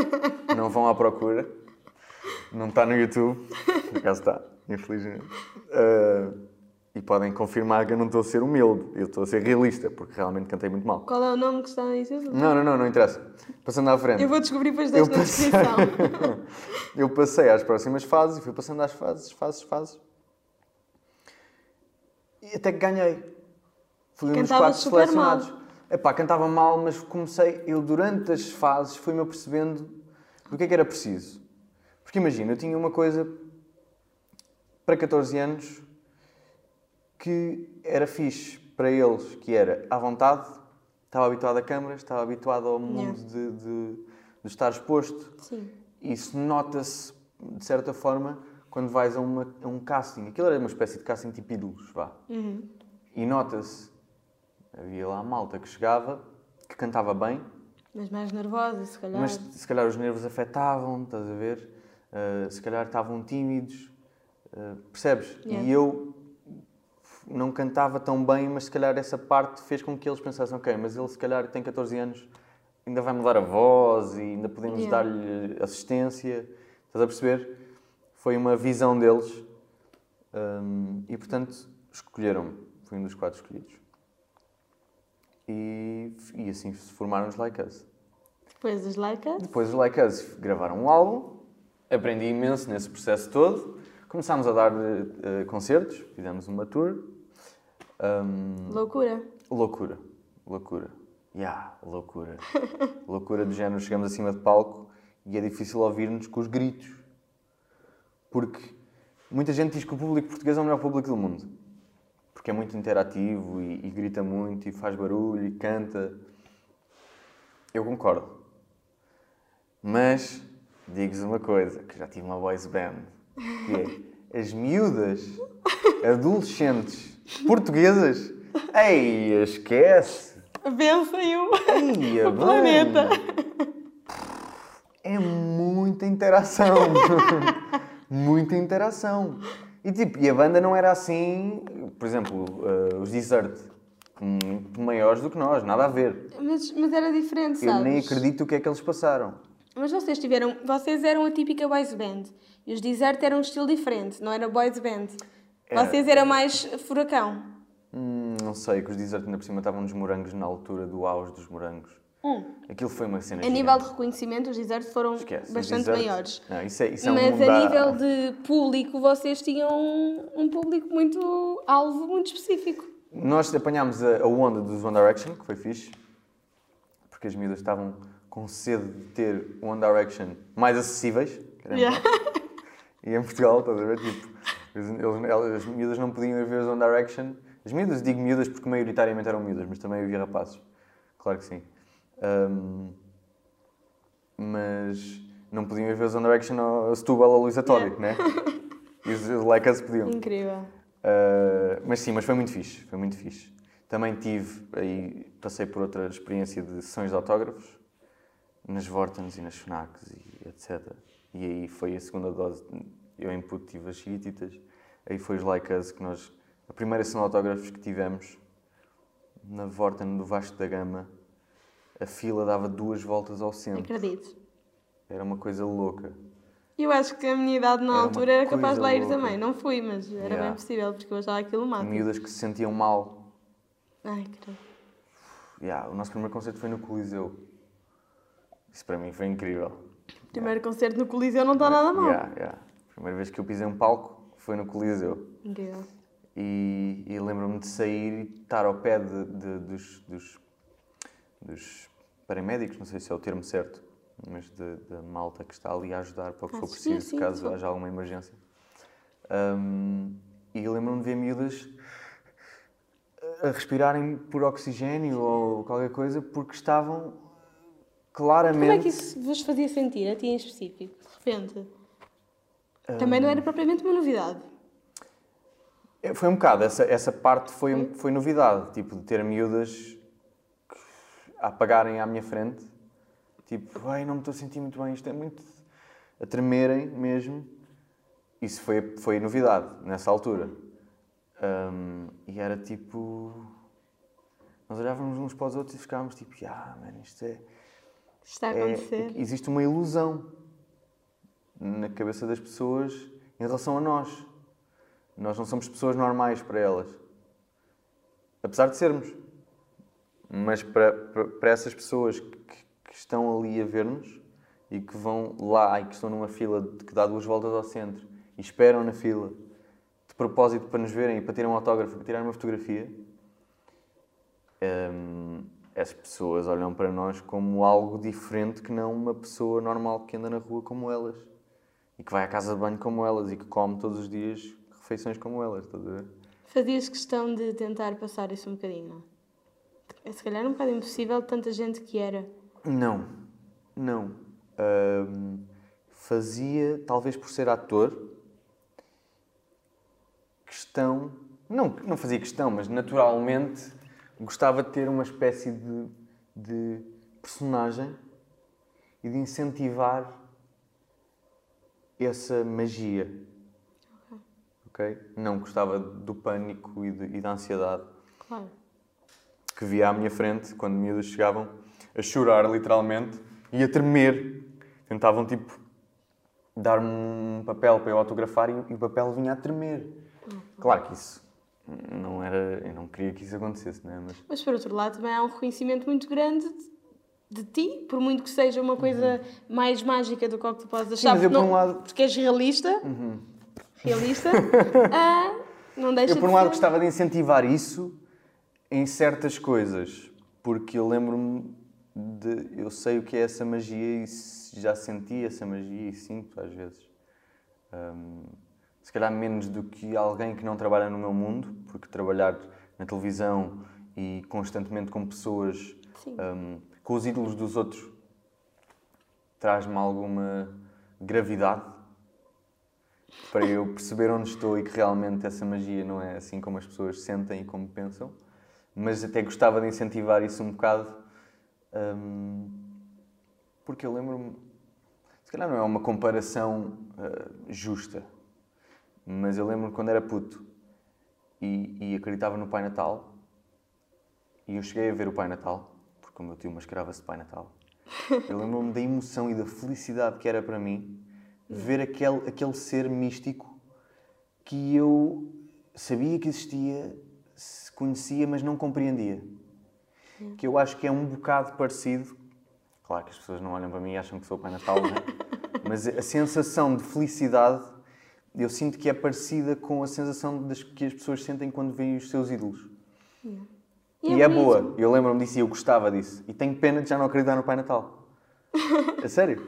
não vão à procura. Não está no YouTube. Por acaso está, infelizmente. Uh, e podem confirmar que eu não estou a ser humilde, eu estou a ser realista, porque realmente cantei muito mal. Qual é o nome que está no YouTube? Não, não, não, não interessa. Passando à frente. Eu vou descobrir depois desta passei... descrição. eu passei às próximas fases e fui passando às fases, fases, fases. E até que ganhei. Fui um dos quatro selecionados. Mal. Epá, cantava mal, mas comecei, eu durante as fases fui-me apercebendo do que é que era preciso. Porque imagina, eu tinha uma coisa para 14 anos que era fixe para eles, que era à vontade, estava habituado a câmaras, estava habituado ao mundo yeah. de, de, de, estar exposto. Sim. Isso nota-se, de certa forma, quando vais a, uma, a, um casting. Aquilo era uma espécie de casting tipo ídolos, vá. Uhum. E nota-se Havia lá a malta que chegava, que cantava bem. Mas mais nervosa, se calhar. Mas se calhar os nervos afetavam, estás a ver? Uh, se calhar estavam tímidos. Uh, percebes? Yeah. E eu não cantava tão bem, mas se calhar essa parte fez com que eles pensassem: ok, mas ele se calhar tem 14 anos, ainda vai mudar a voz e ainda podemos yeah. dar-lhe assistência. Estás a perceber? Foi uma visão deles um, e, portanto, escolheram-me. Fui um dos quatro escolhidos e, e assim se formaram os Like Us. Depois os Like Us? Depois os Like Us gravaram um álbum, aprendi imenso nesse processo todo, começámos a dar uh, concertos, fizemos uma tour. Um, loucura. Loucura, loucura. Yeah, loucura. loucura do género, chegamos acima de palco e é difícil ouvir-nos com os gritos. Porque muita gente diz que o público português é o melhor público do mundo porque é muito interativo e, e, grita muito e faz barulho e canta. Eu concordo. Mas, digo-vos uma coisa, que já tive uma boys band, que é as miúdas, adolescentes, portuguesas, ei, esquece! Vencem o, Ei, o planeta. É muita interação. muita interação. E tipo, e a banda não era assim, por exemplo, eh, os Desert, muito maiores do que nós, nada a ver. Mas, mas era diferente, Eu sabes? nem acredito o que é que eles passaram. Mas vocês tiveram, vocês eram a típica boys band. E os Desert eram um estilo diferente, não era boys band. Era. Vocês eram mais furacão. Hum, não sei, que os Desert ainda por cima estavam nos morangos na altura do auge dos morangos. Aquilo foi uma cena. A nível de gigante. reconhecimento, os Desert foram Esquece, bastante Desert- maiores. Não, isso é, isso é Mas a nível de público, vocês tinham um, um público muito alvo, muito específico. Nós apanhámos a, a onda dos One Direction, que foi fixe, porque as miúdas estavam com sede de ter One Direction mais acessíveis. Yeah. E em Portugal, estás a ver? Tipo, eles- eles- as miúdas não podiam ir ver os One Direction. As miúdas, digo miúdas porque maioritariamente eram miúdas, mas também havia rapazes. Claro que sim. Ahm, mas não podiam ir ver os One Direction ao Setúbal ou Luísa Todi, né? E os, Us podiam. Incrível. Uh, mas sim, mas foi muito fixe, foi muito fixe. Também tive, aí passei por outra experiência de sessões de autógrafos, nas Vortens e nas Fnacs e etc. E aí foi a segunda dose, eu em puto tive as chiquititas, aí foi os Like Us que nós, a primeira sessão de autógrafos que tivemos, na Vorten do Vasco da Gama, a fila dava duas voltas ao centro. Acredito. Era uma coisa louca. Eu acho que a minha idade na Era altura era capaz de lá ir louca. também. Não fui, mas era Yeah. bem possível, porque eu achava aquilo máximo. Miúdas que se sentiam mal Ai, credo. Yeah, o nosso primeiro concerto foi no Coliseu. Isso para mim foi incrível. Primeiro concerto no Coliseu não está nada mal. Yeah, yeah. Primeira vez que eu pisei um palco foi no Coliseu. Incrível. E, e lembro-me de sair e estar ao pé de, de- dos, dos, dos paramédicos, não sei se é o termo certo, mas de- da malta que está ali a ajudar para o que for Assistir, preciso, sim, caso sim. haja alguma emergência. Um, e lembro-me de ver miúdas a respirarem por oxigênio ou qualquer coisa porque estavam claramente. Como é que isso vos fazia sentir, a ti em específico, de repente? Também não era propriamente uma novidade. É, Foi um bocado, essa, essa parte foi, foi novidade, tipo, de ter miúdas a apagarem à minha frente, tipo, ai, não me estou a sentir muito bem, isto é muito... a tremerem mesmo. Isso foi, foi novidade, nessa altura. Hum, e era tipo... Nós olhávamos uns para os outros e ficávamos tipo, ah, mano, isto é... Está a é- acontecer. existe uma ilusão na cabeça das pessoas em relação a nós. Nós não somos pessoas normais para elas. Apesar de sermos. Mas para, para, para essas pessoas que, que estão ali a ver-nos e que vão lá e que estão numa fila que dá duas voltas ao centro e esperam na fila de propósito para nos verem e para terem um autógrafo, para tirar uma fotografia, hum, as pessoas olham para nós como algo diferente que não uma pessoa normal que anda na rua como elas e que vai à casa de banho como elas e que come todos os dias refeições como elas, estás a ver? Fazias questão de tentar passar isso um bocadinho, não? É se calhar um bocado impossível tanta gente que era. Não, não. Hum, fazia, talvez por ser ator, questão. Não, não fazia questão, mas naturalmente gostava de ter uma espécie de, de personagem e de incentivar essa magia. Ok? Não gostava do pânico e, de- e da ansiedade Claro. Que via à minha frente quando miúdas chegavam a chorar literalmente e a tremer. Tentavam tipo dar-me um papel para eu autografar e, e o papel vinha a tremer. Claro que isso não era. Eu não queria que isso acontecesse, né? Mas Mas por outro lado, também há um reconhecimento muito grande de, de ti, por muito que seja uma coisa mais mágica do que o que tu podes achar. Uhum. mas eu, porque, por não- um lado- Uhum. porque és realista, realista, ah, não deixa eu, por um de lado, ser- gostava de incentivar isso em certas coisas, porque eu lembro-me de. Eu sei o que é essa magia e já senti essa magia e sinto às vezes. Hum, se calhar menos do que alguém que não trabalha no meu mundo, porque trabalhar na televisão e constantemente com pessoas, hum, com os ídolos dos outros, traz-me alguma gravidade para eu perceber onde estou e que realmente essa magia não é assim como as pessoas sentem e como pensam. Mas até gostava de incentivar isso um bocado, hum, porque eu lembro-me. Se calhar não é uma comparação uh, justa, mas eu lembro-me quando era puto e, e acreditava no Pai Natal e eu cheguei a ver o Pai Natal, porque o meu tio mascarava-se de Pai Natal. Eu lembro-me da emoção e da felicidade que era para mim ver aquele, aquele ser místico que eu sabia que existia, conhecia, mas não compreendia. Que eu acho que é um bocado parecido. Claro que as pessoas não olham para mim e acham que sou o Pai Natal, né? mas a sensação de felicidade eu sinto que é parecida com a sensação das, que as pessoas sentem quando veem os seus ídolos. Yeah. E, é, boa. Eu lembro-me disso e eu gostava disso. E tenho pena de já não acreditar no Pai Natal. a sério.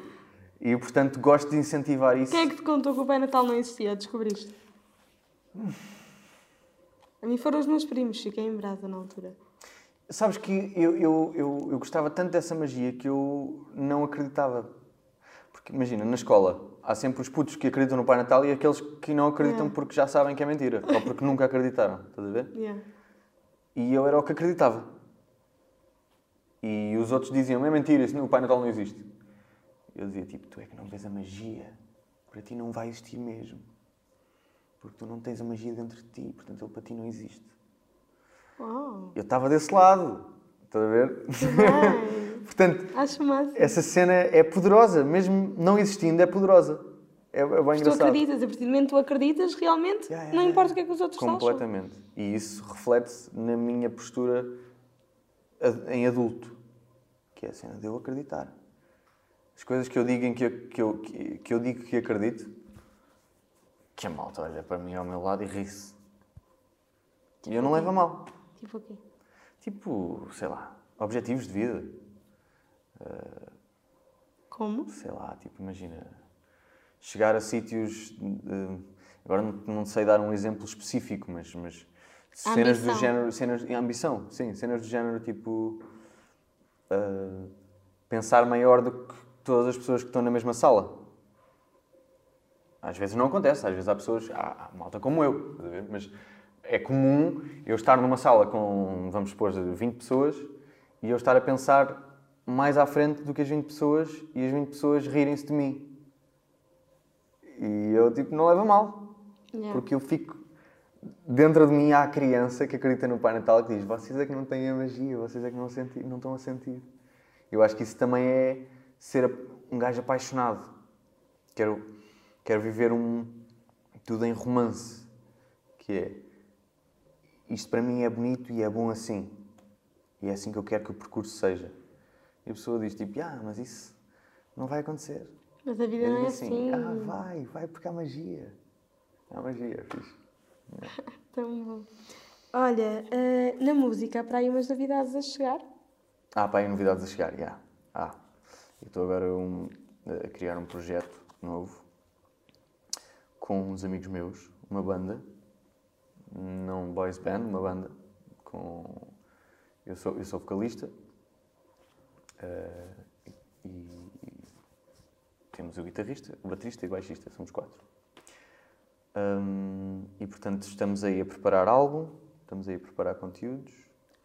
E, portanto, gosto de incentivar isso. Quem é que te contou que o Pai Natal não existia? Descobriste? A mim foram os meus primos, fiquei em brasa na altura. Sabes que eu, eu, eu, eu gostava tanto dessa magia que eu não acreditava. Porque imagina, na escola há sempre os putos que acreditam no Pai Natal e aqueles que não acreditam Yeah. porque já sabem que é mentira. ou porque nunca acreditaram. Estás a ver? Yeah. E eu era o que acreditava. E os outros diziam, é mentira, o Pai Natal não existe. Eu dizia, tipo, tu é que não vês a magia. Para ti não vai existir mesmo. Porque tu não tens a magia dentro de ti, portanto ele para ti não existe. Uau! Eu estava desse lado. Estás a ver? Portanto, essa cena é poderosa. Mesmo não existindo, é poderosa. É, é bem Mas tu engraçado. acreditas, a partir do momento que tu acreditas, realmente, Yeah, yeah, não yeah. importa o que é que os outros acham. Completamente. E isso reflete-se na minha postura em adulto, que é a cena de eu acreditar. As coisas que eu digo em que eu, que eu, que eu digo que acredito, que a malta olha para mim ao meu lado e ri-se. E eu não levo a mal. Tipo o quê? Tipo, sei lá, objetivos de vida. Como? sei lá, tipo, imagina, chegar a sítios. de- agora não, não sei dar um exemplo específico, mas, mas cenas do género. Cenas, ambição, sim, cenas do género tipo. ah, pensar maior do que todas as pessoas que estão na mesma sala. Às vezes não acontece, às vezes há pessoas, há, há malta como eu, mas é comum eu estar numa sala com, vamos supor, 20 pessoas e eu estar a pensar mais à frente do que as 20 pessoas e as 20 pessoas rirem-se de mim. E eu, tipo, não leva a mal, Yeah. porque eu fico. Dentro de mim há a criança que acredita no Pai Natal que diz: vocês é que não têm a magia, vocês é que não, senti não estão a sentir. Eu acho que isso também é ser um gajo apaixonado. Quero, quero viver um. tudo em romance. Que é. Isto para mim é bonito e é bom assim. E é assim que eu quero que o percurso seja. E a pessoa diz tipo: ah, mas isso não vai acontecer. Mas a vida não é assim. Ah, vai, vai porque há magia. Há magia, fixe. Tão bom. Olha, eh, na música há para aí umas novidades a chegar. Ah, pá, e novidades a chegar, já. Ah, eu estou agora um- a criar um projeto novo com uns amigos meus, uma banda, não boys band, uma banda com... Eu sou, eu sou vocalista eh, e, e temos o guitarrista, o baterista e o baixista, somos quatro. Hum, e portanto estamos aí a preparar álbum, estamos aí a preparar conteúdos.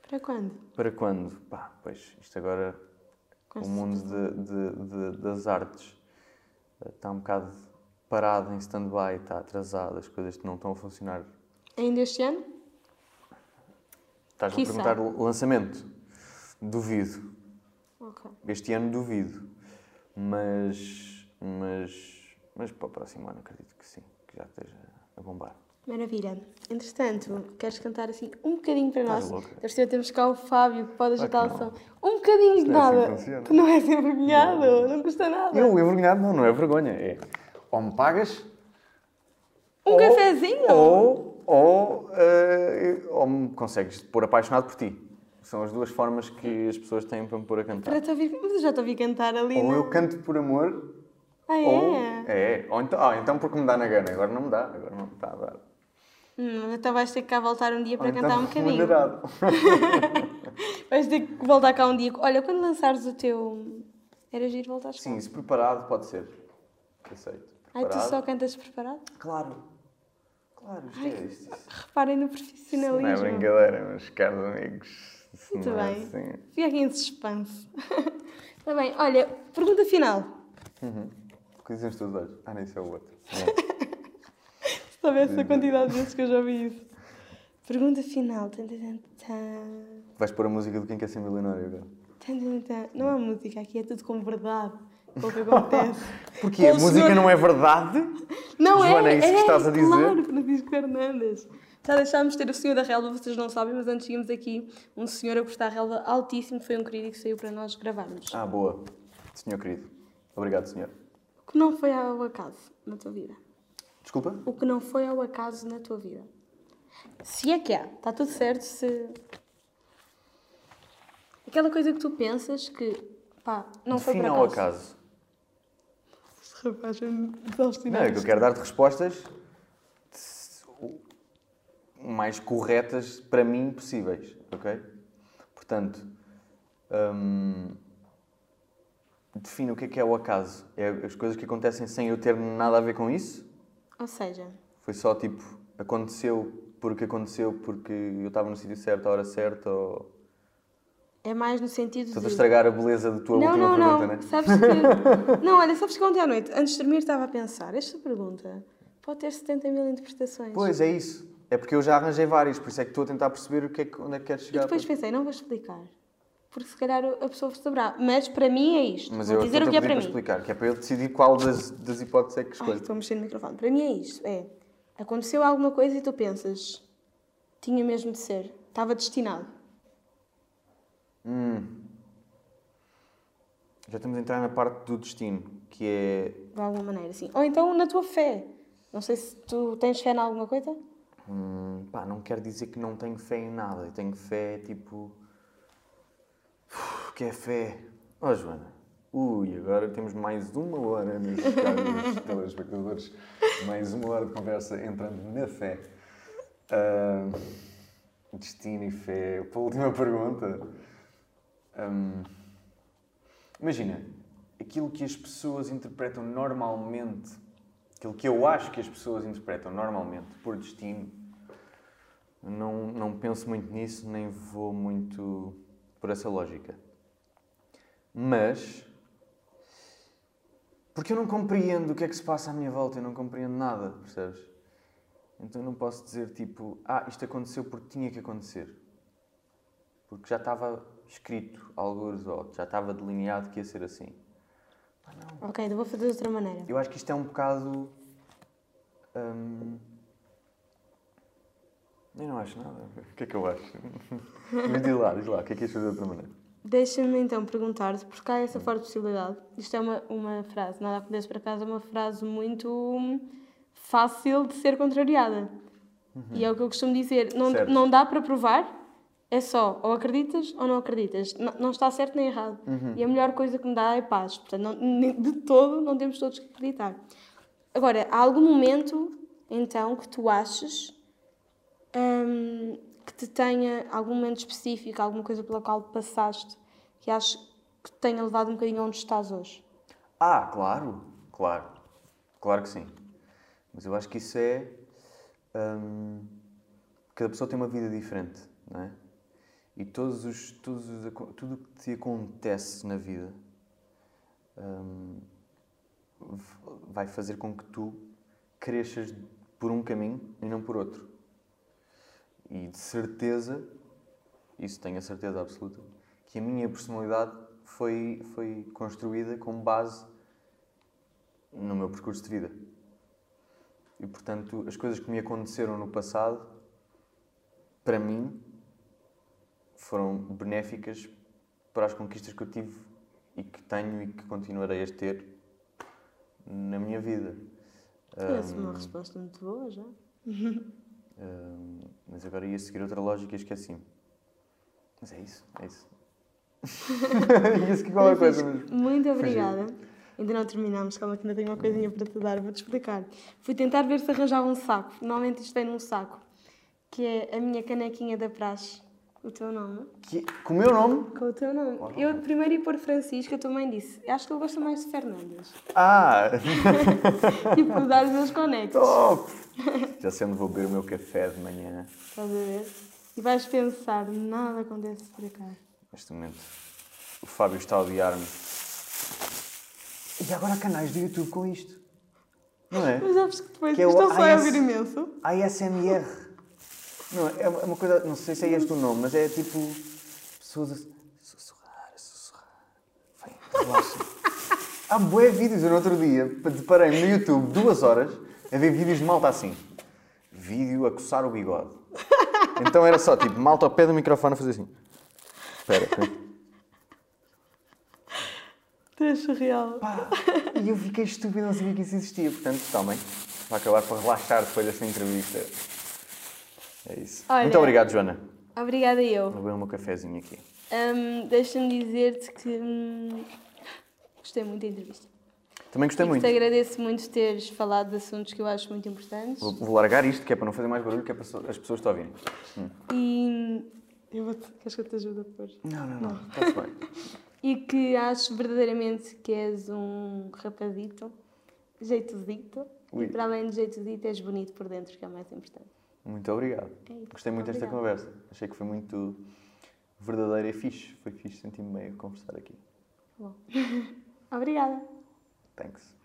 Para quando? Para quando? Pá, pois, isto agora, o mundo de- de- de- das artes eh, está um bocado parado em stand-by, está atrasado, as coisas não estão a funcionar. Ainda este ano? Estás-me a Quiçá. perguntar lançamento? Duvido. Ok. Este ano duvido. Mas, mas, mas para o próximo ano acredito que sim, que já esteja a bombar. Maravilha. Entretanto, queres cantar assim um bocadinho para Estás nós? louca? Deve ser, temos cá o Fábio que pode ajudar que o não. som. Um bocadinho de não é assim que nada. funciona. que não é ser envergonhado, não custa nada. Eu, envergonhado, não, não é vergonha. É ou me pagas Um ou- cafezinho? Ou, ou, eh, ou me consegues pôr apaixonado por ti. São as duas formas que as pessoas têm para me pôr a cantar. Para te ouvir. Mas eu já te ouvi cantar ali. Ou não? eu canto por amor, Ah, ou. é? É, ou então, ah, então porque me dá na gana. Agora não me dá, agora não me está a dar. Hum, então vais ter que cá voltar um dia para Ou cantar então um bocadinho. Vais ter que voltar cá um dia. Olha, quando lançares o teu, Era giro voltar. Sim, isso preparado pode ser. Aceito. Ai, tu só cantas preparado? Claro. Claro, isto é isto. Reparem no Não é profissionalismo. brincadeira, meus caros amigos. Muito é bem. assim. Fica aqui em suspense. Está bem, olha, pergunta final. Uhum. O que dizem os teus olhos? Ah, não, isso é o outro. Se soubesse a quantidade de vezes que eu já ouvi isso. Pergunta final. Vais pôr a música do Quem Quer Ser Milionário agora. Não há música aqui, é tudo com verdade. O que acontece. Porquê? Com A música senhor- não é verdade? Não Joana, é, é isso que é, estás a dizer? Claro, Francisco Fernandes. Já deixámos de ter o senhor da relva, vocês não sabem, mas antes tínhamos aqui um senhor a cortar a relva altíssimo, foi um querido que saiu para nós gravarmos. Ah, boa. Senhor querido. Obrigado, senhor. O que não foi ao acaso na tua vida? Desculpa? O que não foi ao acaso na tua vida? Se é que há, está tudo certo se. Aquela coisa que tu pensas que, pá, não foi por Defina ao acaso. Rapaz é Não, é que eu quero dar-te respostas mais corretas para mim possíveis, ok? Portanto, hum, define o que é que é o acaso. É as coisas que acontecem sem eu ter nada a ver com isso? Ou seja, Foi só tipo, aconteceu porque aconteceu porque eu estava no sítio certo, à hora certa, ou... é mais no sentido Estou a de. estragar a beleza da tua Não, última não, não. pergunta, né? Sabes que. Não, olha, sabes que ontem à noite, antes de dormir, estava a pensar: esta pergunta pode ter 70 mil interpretações. Pois, é isso. É porque eu já arranjei várias, por isso é que estou a tentar perceber o que é que, onde é que queres E chegar. depois pensei: não vou explicar. Porque se calhar a pessoa saberá. Mas para mim é isto. Mas vou eu dizer estou o que é a para mim. explicar, que é para eu decidir qual das, das hipóteses é que Ai, escolho. estou a mexer no microfone. Para mim é isto: é. Aconteceu alguma coisa e tu pensas: tinha mesmo de ser. Estava destinado. Já estamos a entrar na parte do destino, que é. De alguma maneira, sim. Ou então na tua fé. Não sei se tu tens fé em alguma coisa. hum, pá, não quer dizer que não tenho fé em nada. Eu tenho fé, tipo. Uf, que é fé? Ó, Joana. Ui, agora temos mais uma hora, meus caros telespectadores. Mais uma hora de conversa entrando na fé. Ah, destino e fé. Para a última pergunta. Hum, imagina, aquilo que as pessoas interpretam normalmente, aquilo que eu acho que as pessoas interpretam normalmente por destino, não, não penso muito nisso, nem vou muito por essa lógica. Mas, porque eu não compreendo o que é que se passa à minha volta, eu não compreendo nada, percebes? Então eu não posso dizer tipo, ah, isto aconteceu porque tinha que acontecer. Porque já estava escrito, alguns, ou já estava delineado que ia ser assim. Não. Ok, então vou fazer de outra maneira. Eu acho que isto é um bocado. hum, Eu não acho nada. O que é que eu acho? Mas diz lá, diz lá, o que é que ias fazer de outra maneira? Deixa-me então perguntar-te, porque há essa forte possibilidade. Isto é uma, uma frase, nada acontece por acaso, é uma frase muito hum, fácil de ser contrariada. E é o que eu costumo dizer: não, Certo. não dá para provar, é só ou acreditas ou não acreditas. Não, não está certo nem errado. E a melhor coisa que me dá é paz. Portanto, não- de todo não temos todos que acreditar. Agora, há algum momento então que tu aches hum, que te tenha algum momento específico, alguma coisa pela qual passaste, que acho que te tenha levado um bocadinho onde estás hoje? Ah, claro, claro. Claro que sim. Mas eu acho que isso é. hum, cada pessoa tem uma vida diferente, não é? E todos os, todos os, tudo o que te acontece na vida hum, vai fazer com que tu cresças por um caminho e não por outro. E de certeza, isso tenho a certeza absoluta, que a minha personalidade foi, foi construída com base no meu percurso de vida. E portanto, as coisas que me aconteceram no passado, para mim, foram benéficas para as conquistas que eu tive e que tenho e que continuarei a ter na minha vida. Parece uma resposta muito boa já. Hum, mas agora ia seguir outra lógica e esqueci-me. Mas é isso, é isso. ia seguir qualquer coisa, mas... Muito obrigada. Ainda não terminámos, calma que ainda tenho uma coisinha para te dar, vou-te explicar. Fui tentar ver se arranjava um saco. Normalmente isto vem num saco, que é a minha canequinha da praxe. O teu nome? Que... Com o meu nome? Com o teu nome. Eu primeiro ia pôr Francisco, a tua mãe disse. Acho que ele gosta mais de Fernandes. Ah! tipo, dar os meus conectos. Top! Já sei onde vou beber o meu café de manhã. Estás a ver? E vais pensar, nada acontece por acaso. Neste momento, o Fábio está a odiar-me. E agora há canais do YouTube com isto. Não é? Mas sabes que depois Que é estou só a ouvir imenso. ASMR. Não, é uma é uma coisa, não sei se é este o nome, mas é tipo. Pessoas a sussurrar, sussurrar. Vai, relaxa. Há bué vídeos. Eu no outro dia deparei-me no YouTube duas horas a ver vídeos de malta assim. Vídeo a coçar o bigode. Então era só tipo malta ao pé do microfone a fazer assim. Espera, espera. Tu és surreal. Pá, e eu fiquei estúpido, não sabia que isso existia. Portanto, tomem. Vai acabar por relaxar depois desta entrevista. É isso. Olha- Muito obrigado, Joana. Obrigada eu. Vou beber o meu cafezinho aqui. Hum, Deixa-me dizer-te que hum, gostei muito da entrevista. Também gostei e muito. te agradeço muito teres falado de assuntos que eu acho muito importantes. Vou, vou largar isto, que é para não fazer mais barulho, que é para so- as pessoas te ouvirem. E eu vou queres que eu te ajude a pôr? Não, não, não. Está-se bem. E que acho verdadeiramente que és um rapazito, jeitosito. Ui. E para além de jeitosito, és bonito por dentro, que é o mais importante. Muito obrigado. É. Gostei muito desta conversa. Achei que foi muito verdadeira e fixe. Foi fixe, senti-me bem a conversar aqui. Bom. Obrigada. Thanks.